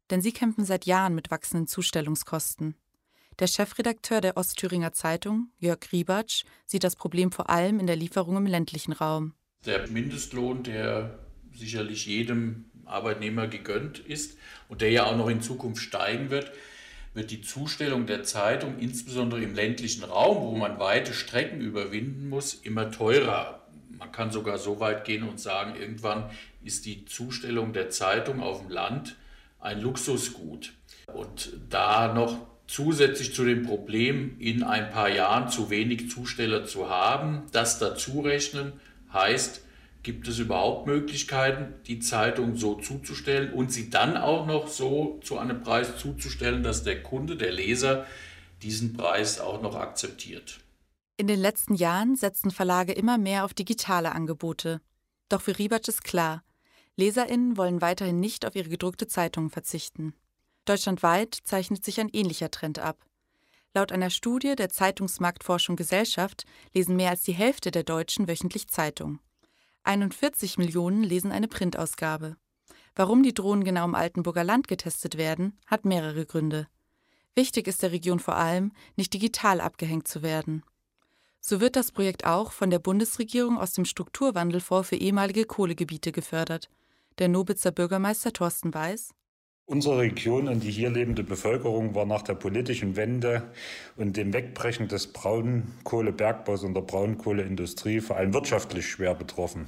Denn sie kämpfen seit Jahren mit wachsenden Zustellungskosten. Der Chefredakteur der Ostthüringer Zeitung, Jörg Riebatsch, sieht das Problem vor allem in der Lieferung im ländlichen Raum. Der Mindestlohn, der sicherlich jedem Arbeitnehmer gegönnt ist und der ja auch noch in Zukunft steigen wird, wird die Zustellung der Zeitung, insbesondere im ländlichen Raum, wo man weite Strecken überwinden muss, immer teurer. Man kann sogar so weit gehen und sagen, irgendwann ist die Zustellung der Zeitung auf dem Land ein Luxusgut. Und da noch zusätzlich zu dem Problem, in ein paar Jahren zu wenig Zusteller zu haben, das dazu rechnen, heißt, gibt es überhaupt Möglichkeiten, die Zeitung so zuzustellen und sie dann auch noch so zu einem Preis zuzustellen, dass der Kunde, der Leser, diesen Preis auch noch akzeptiert. In den letzten Jahren setzen Verlage immer mehr auf digitale Angebote. Doch für Riebatsch ist klar, Leserinnen wollen weiterhin nicht auf ihre gedruckte Zeitung verzichten. Deutschlandweit zeichnet sich ein ähnlicher Trend ab. Laut einer Studie der Zeitungsmarktforschung Gesellschaft lesen mehr als die Hälfte der Deutschen wöchentlich Zeitung. 41 Millionen lesen eine Printausgabe. Warum die Drohnen genau im Altenburger Land getestet werden, hat mehrere Gründe. Wichtig ist der Region vor allem, nicht digital abgehängt zu werden. So wird das Projekt auch von der Bundesregierung aus dem Strukturwandelfonds für ehemalige Kohlegebiete gefördert. Der Nobitzer Bürgermeister Thorsten Weiß Unsere Region und die hier lebende Bevölkerung war nach der politischen Wende und dem Wegbrechen des Braunkohlebergbaus und der Braunkohleindustrie vor allem wirtschaftlich schwer betroffen.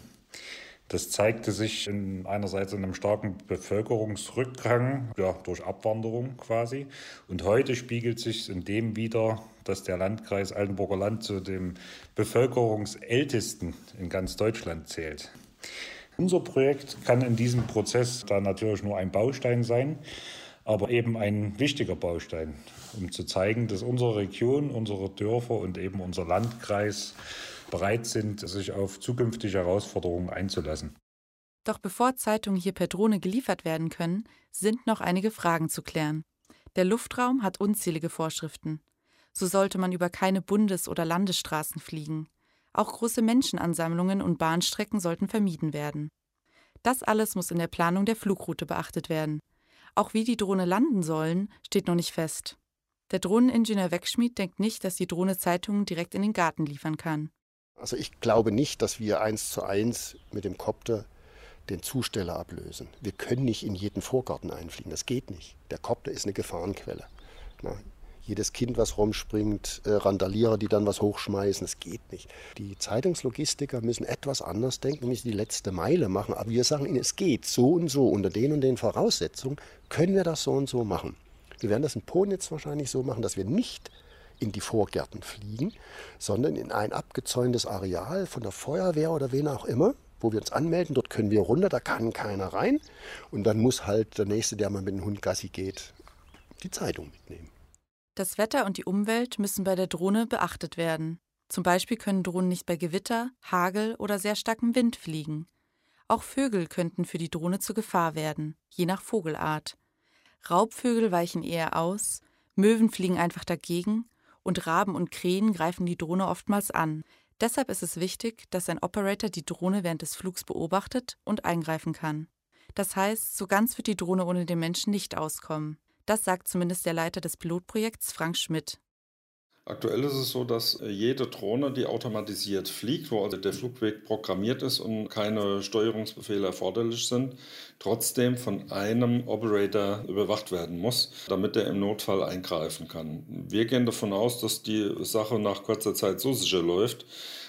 Das zeigte sich in, einerseits in einem starken Bevölkerungsrückgang, ja, durch Abwanderung quasi. Und heute spiegelt sich in dem wieder, dass der Landkreis Altenburger Land zu dem bevölkerungsältesten in ganz Deutschland zählt. Unser Projekt kann in diesem Prozess da natürlich nur ein Baustein sein, aber eben ein wichtiger Baustein, um zu zeigen, dass unsere Region, unsere Dörfer und eben unser Landkreis bereit sind, sich auf zukünftige Herausforderungen einzulassen. Doch bevor Zeitungen hier per Drohne geliefert werden können, sind noch einige Fragen zu klären. Der Luftraum hat unzählige Vorschriften. So sollte man über keine Bundes- oder Landesstraßen fliegen. Auch große Menschenansammlungen und Bahnstrecken sollten vermieden werden. Das alles muss in der Planung der Flugroute beachtet werden. Auch wie die Drohne landen sollen, steht noch nicht fest. Der Drohneningenieur Wegschmied denkt nicht, dass die Drohne Zeitungen direkt in den Garten liefern kann. Also ich glaube nicht, dass wir eins zu eins mit dem Kopter den Zusteller ablösen. Wir können nicht in jeden Vorgarten einfliegen, das geht nicht. Der Kopter ist eine Gefahrenquelle. Jedes Kind, was rumspringt, äh, Randalierer, die dann was hochschmeißen. Das geht nicht. Die Zeitungslogistiker müssen etwas anders denken, nicht die letzte Meile machen. Aber wir sagen ihnen, es geht so und so. Unter den und den Voraussetzungen können wir das so und so machen. Wir werden das in Ponitz wahrscheinlich so machen, dass wir nicht in die Vorgärten fliegen, sondern in ein abgezäuntes Areal von der Feuerwehr oder wen auch immer, wo wir uns anmelden. Dort können wir runter, da kann keiner rein. Und dann muss halt der Nächste, der mal mit dem Hund Gassi geht, die Zeitung mitnehmen. Das Wetter und die Umwelt müssen bei der Drohne beachtet werden. Zum Beispiel können Drohnen nicht bei Gewitter, Hagel oder sehr starkem Wind fliegen. Auch Vögel könnten für die Drohne zur Gefahr werden, je nach Vogelart. Raubvögel weichen eher aus, Möwen fliegen einfach dagegen und Raben und Krähen greifen die Drohne oftmals an. Deshalb ist es wichtig, dass ein Operator die Drohne während des Flugs beobachtet und eingreifen kann. Das heißt, so ganz wird die Drohne ohne den Menschen nicht auskommen. Das sagt zumindest der Leiter des Pilotprojekts Frank Schmidt. Aktuell ist es so, dass jede Drohne, die automatisiert fliegt, wo also der Flugweg programmiert ist und keine Steuerungsbefehle erforderlich sind, trotzdem von einem Operator überwacht werden muss, damit er im Notfall eingreifen kann. Wir gehen davon aus, dass die Sache nach kurzer Zeit so sicher läuft,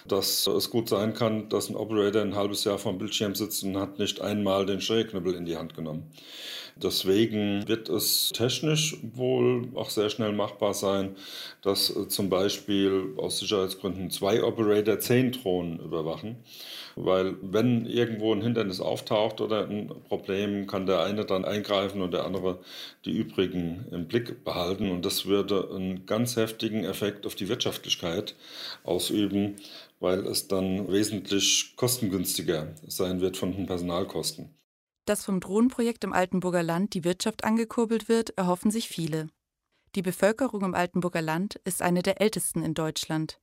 dass es gut sein kann, dass ein Operator ein halbes Jahr vor dem Bildschirm sitzt und hat nicht einmal den Steuerknüppel in die Hand genommen. Deswegen wird es technisch wohl auch sehr schnell machbar sein, dass äh, zum Beispiel aus Sicherheitsgründen zwei Operator zehn Drohnen überwachen. Weil wenn irgendwo ein Hindernis auftaucht oder ein Problem, kann der eine dann eingreifen und der andere die übrigen im Blick behalten. Und das würde einen ganz heftigen Effekt auf die Wirtschaftlichkeit ausüben, weil es dann wesentlich kostengünstiger sein wird von den Personalkosten. Dass vom Drohnenprojekt im Altenburger Land die Wirtschaft angekurbelt wird, erhoffen sich viele. Die Bevölkerung im Altenburger Land ist eine der ältesten in Deutschland.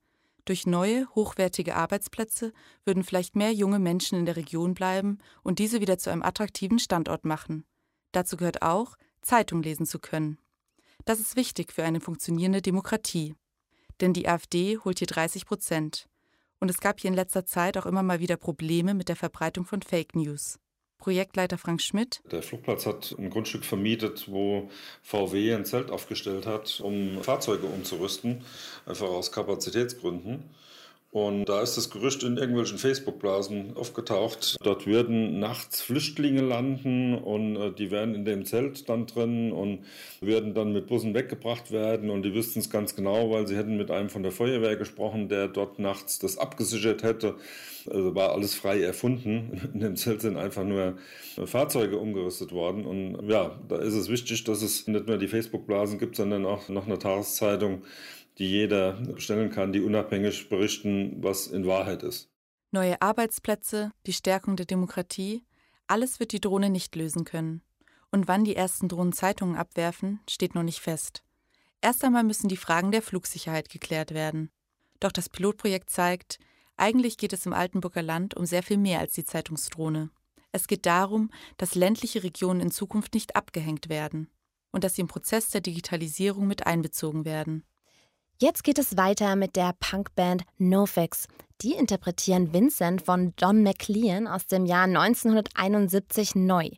Durch neue, hochwertige Arbeitsplätze würden vielleicht mehr junge Menschen in der Region bleiben und diese wieder zu einem attraktiven Standort machen. Dazu gehört auch, Zeitung lesen zu können. Das ist wichtig für eine funktionierende Demokratie. Denn die AfD holt hier 30 Prozent. Und es gab hier in letzter Zeit auch immer mal wieder Probleme mit der Verbreitung von Fake News. Projektleiter Frank Schmidt. Der Flugplatz hat ein Grundstück vermietet, wo VW ein Zelt aufgestellt hat, um Fahrzeuge umzurüsten, einfach aus Kapazitätsgründen. Und da ist das Gerücht in irgendwelchen Facebook-Blasen aufgetaucht. Dort würden nachts Flüchtlinge landen und äh, die wären in dem Zelt dann drin und würden dann mit Bussen weggebracht werden. Und die wüssten es ganz genau, weil sie hätten mit einem von der Feuerwehr gesprochen, der dort nachts das abgesichert hätte. Also war alles frei erfunden. In dem Zelt sind einfach nur Fahrzeuge umgerüstet worden. Und ja, da ist es wichtig, dass es nicht nur die Facebook-Blasen gibt, sondern auch noch eine Tageszeitung, die jeder bestellen kann, die unabhängig berichten, was in Wahrheit ist. Neue Arbeitsplätze, die Stärkung der Demokratie, alles wird die Drohne nicht lösen können. Und wann die ersten Drohnen Zeitungen abwerfen, steht noch nicht fest. Erst einmal müssen die Fragen der Flugsicherheit geklärt werden. Doch das Pilotprojekt zeigt, eigentlich geht es im Altenburger Land um sehr viel mehr als die Zeitungsdrohne. Es geht darum, dass ländliche Regionen in Zukunft nicht abgehängt werden und dass sie im Prozess der Digitalisierung mit einbezogen werden. Jetzt geht es weiter mit der Punkband NoFX. Die interpretieren Vincent von Don McLean aus dem Jahr 1971 neu.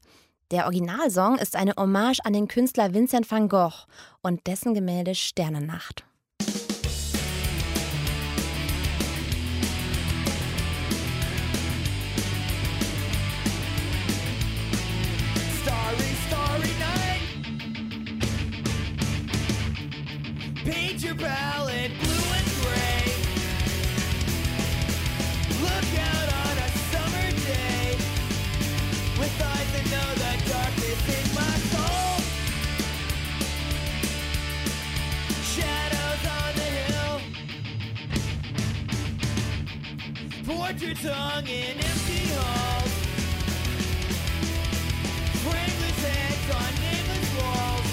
Der Originalsong ist eine Hommage an den Künstler Vincent van Gogh und dessen Gemälde Sternennacht. Hill. Portraits hung in empty halls. Frameless heads on nameless walls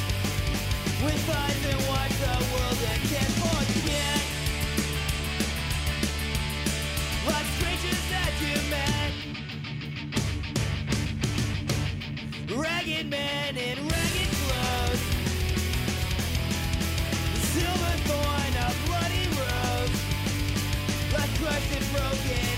With eyes that watch the world and can't forget Like strangers that you met Ragged men in ragged clothes Silver thorn, a bloody rose Like crushed and broken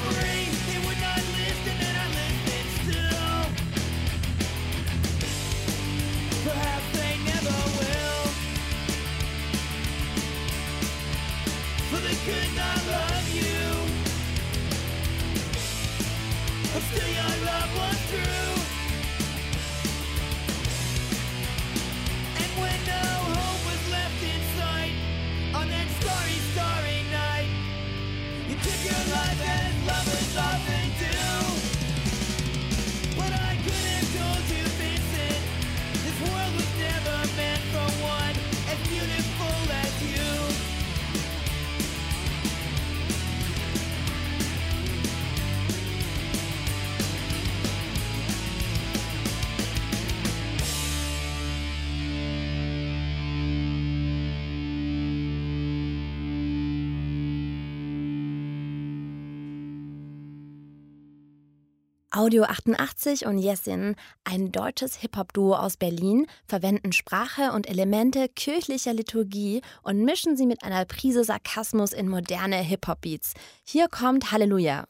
Audio 88 und Jessin, ein deutsches Hip-Hop-Duo aus Berlin, verwenden Sprache und Elemente kirchlicher Liturgie und mischen sie mit einer Prise Sarkasmus in moderne Hip-Hop-Beats. Hier kommt Halleluja.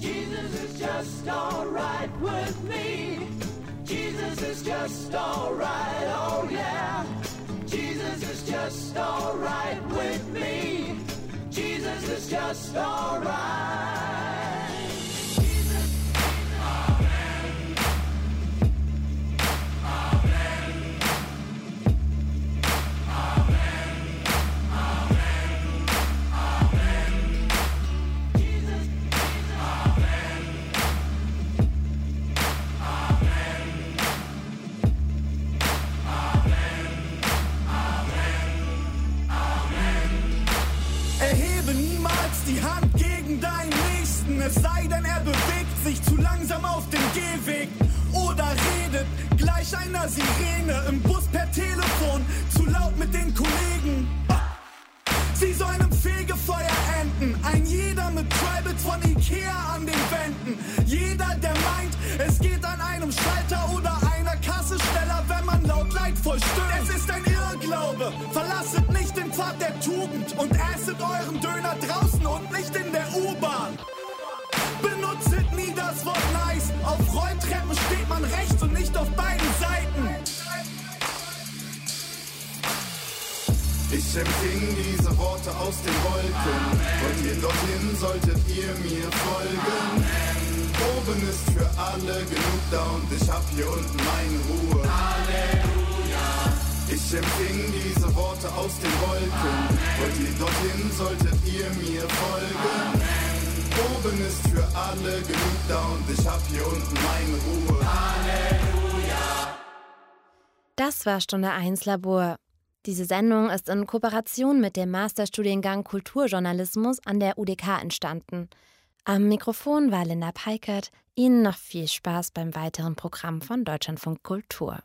Jesus is just alright alleine, im Bus per Telefon, zu laut mit den Kollegen. Sie sollen im Fegefeuer enden, ein jeder mit Tribals von Ikea an den Wänden. Jeder, der meint, es geht an einem Schalter oder einer Kassesteller, wenn man laut Leid stöhnt. Es ist ein Irrglaube, verlasset nicht den Pfad der Tugend und esset euren Döner draußen und nicht in der U-Bahn. Benutzet nie das Wort nice, auf Rolltreppen steht man rechts und nicht auf Beinen. Ich empfing diese Worte aus den Wolken. Und ihr dorthin solltet ihr mir folgen. Oben ist für alle genug da und ich hab hier unten meine Ruhe. Halleluja. Ich empfing diese Worte aus den Wolken. Und ihr dorthin solltet ihr mir folgen. Oben ist für alle genug da und ich hab hier unten meine Ruhe. Halleluja. Das war Stunde 1 Labor. Diese Sendung ist in Kooperation mit dem Masterstudiengang Kulturjournalismus an der UDK entstanden. Am Mikrofon war Linda Peikert. Ihnen noch viel Spaß beim weiteren Programm von Deutschlandfunk Kultur.